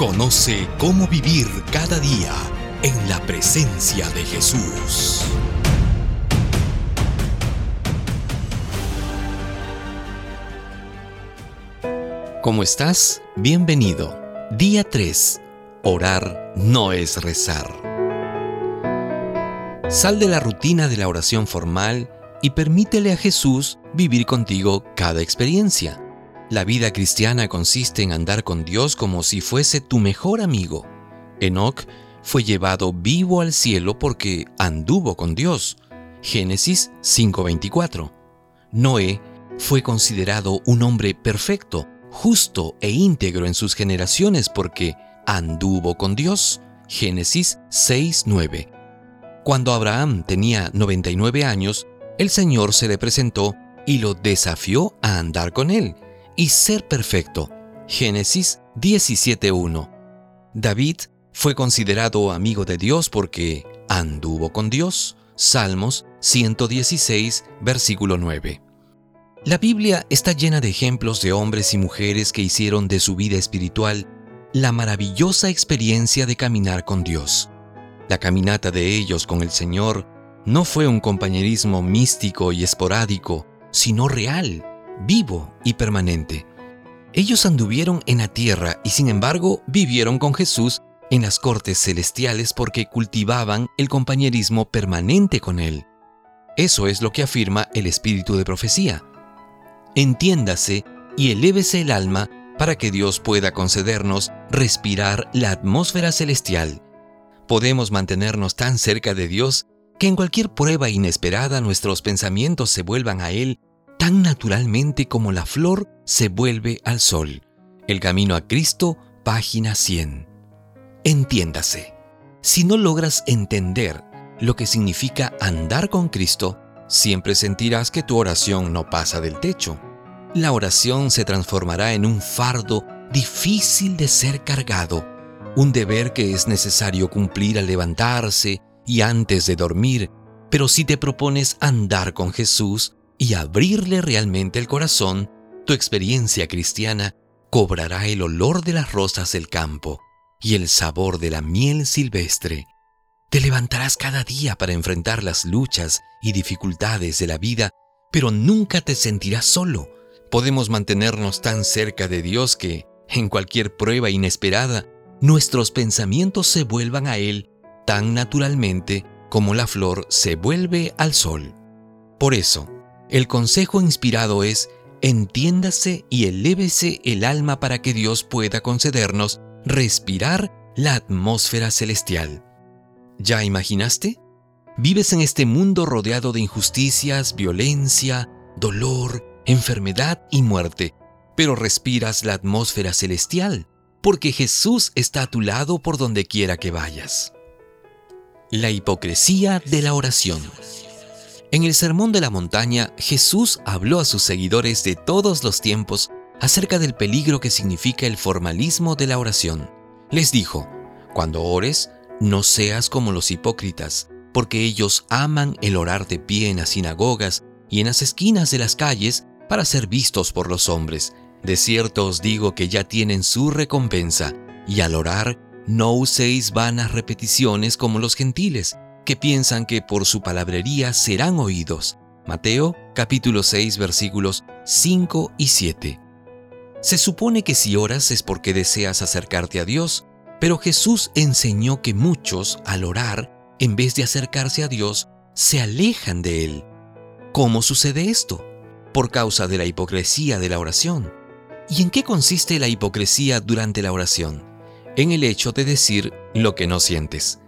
Conoce cómo vivir cada día en la presencia de Jesús. ¿Cómo estás? Bienvenido. Día 3. Orar no es rezar. Sal de la rutina de la oración formal y permítele a Jesús vivir contigo cada experiencia. La vida cristiana consiste en andar con Dios como si fuese tu mejor amigo. Enoch fue llevado vivo al cielo porque anduvo con Dios. Génesis 5:24. Noé fue considerado un hombre perfecto, justo e íntegro en sus generaciones porque anduvo con Dios. Génesis 6:9. Cuando Abraham tenía 99 años, el Señor se le presentó y lo desafió a andar con él y ser perfecto. Génesis 17.1. David fue considerado amigo de Dios porque anduvo con Dios. Salmos 116, versículo 9. La Biblia está llena de ejemplos de hombres y mujeres que hicieron de su vida espiritual la maravillosa experiencia de caminar con Dios. La caminata de ellos con el Señor no fue un compañerismo místico y esporádico, sino real, vivo y permanente. Ellos anduvieron en la tierra y sin embargo vivieron con Jesús en las cortes celestiales porque cultivaban el compañerismo permanente con Él. Eso es lo que afirma el espíritu de profecía. Entiéndase y elévese el alma para que Dios pueda concedernos respirar la atmósfera celestial. Podemos mantenernos tan cerca de Dios que en cualquier prueba inesperada nuestros pensamientos se vuelvan a Él tan naturalmente como la flor se vuelve al sol. El camino a Cristo, página 100. Entiéndase, si no logras entender lo que significa andar con Cristo, siempre sentirás que tu oración no pasa del techo. La oración se transformará en un fardo difícil de ser cargado, un deber que es necesario cumplir al levantarse, y antes de dormir, pero si te propones andar con Jesús y abrirle realmente el corazón, tu experiencia cristiana cobrará el olor de las rosas del campo y el sabor de la miel silvestre. Te levantarás cada día para enfrentar las luchas y dificultades de la vida, pero nunca te sentirás solo. Podemos mantenernos tan cerca de Dios que, en cualquier prueba inesperada, nuestros pensamientos se vuelvan a Él tan naturalmente como la flor se vuelve al sol. Por eso, el consejo inspirado es, entiéndase y elévese el alma para que Dios pueda concedernos respirar la atmósfera celestial. ¿Ya imaginaste? Vives en este mundo rodeado de injusticias, violencia, dolor, enfermedad y muerte, pero respiras la atmósfera celestial, porque Jesús está a tu lado por donde quiera que vayas. La hipocresía de la oración. En el Sermón de la Montaña, Jesús habló a sus seguidores de todos los tiempos acerca del peligro que significa el formalismo de la oración. Les dijo, cuando ores, no seas como los hipócritas, porque ellos aman el orar de pie en las sinagogas y en las esquinas de las calles para ser vistos por los hombres. De cierto os digo que ya tienen su recompensa, y al orar no uséis vanas repeticiones como los gentiles, que piensan que por su palabrería serán oídos. Mateo capítulo 6 versículos 5 y 7. Se supone que si oras es porque deseas acercarte a Dios, pero Jesús enseñó que muchos, al orar, en vez de acercarse a Dios, se alejan de Él. ¿Cómo sucede esto? Por causa de la hipocresía de la oración. ¿Y en qué consiste la hipocresía durante la oración? en el hecho de decir lo que no sientes.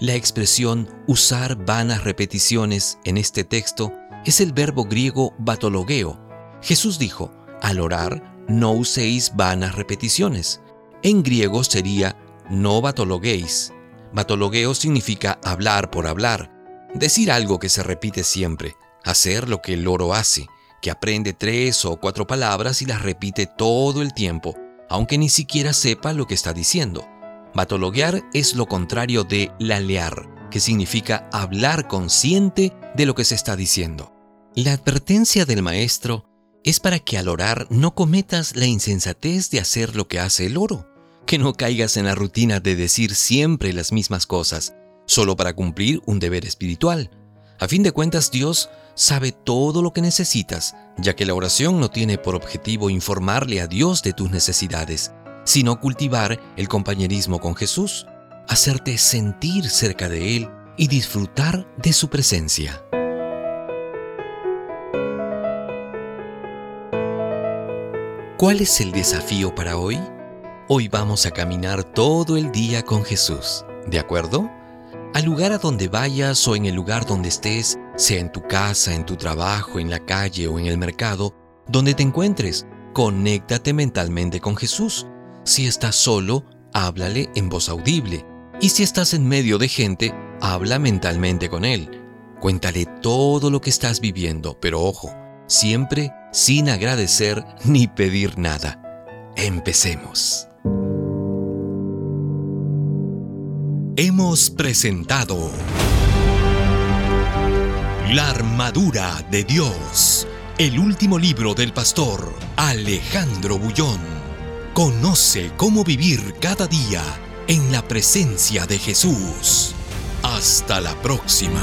La expresión usar vanas repeticiones en este texto es el verbo griego batologeo. Jesús dijo, al orar, no uséis vanas repeticiones. En griego sería no batologuéis. Matologueo significa hablar por hablar, decir algo que se repite siempre, hacer lo que el loro hace, que aprende tres o cuatro palabras y las repite todo el tiempo, aunque ni siquiera sepa lo que está diciendo. Matologuear es lo contrario de lalear, que significa hablar consciente de lo que se está diciendo. La advertencia del maestro es para que al orar no cometas la insensatez de hacer lo que hace el oro, que no caigas en la rutina de decir siempre las mismas cosas, solo para cumplir un deber espiritual. A fin de cuentas, Dios sabe todo lo que necesitas, ya que la oración no tiene por objetivo informarle a Dios de tus necesidades, sino cultivar el compañerismo con Jesús, hacerte sentir cerca de Él y disfrutar de su presencia. ¿Cuál es el desafío para hoy? Hoy vamos a caminar todo el día con Jesús, ¿de acuerdo? Al lugar a donde vayas o en el lugar donde estés, sea en tu casa, en tu trabajo, en la calle o en el mercado, donde te encuentres, conéctate mentalmente con Jesús. Si estás solo, háblale en voz audible. Y si estás en medio de gente, habla mentalmente con Él. Cuéntale todo lo que estás viviendo, pero ojo, siempre sin agradecer ni pedir nada. Empecemos. Hemos presentado La armadura de Dios, el último libro del pastor Alejandro Bullón. Conoce cómo vivir cada día en la presencia de Jesús. Hasta la próxima.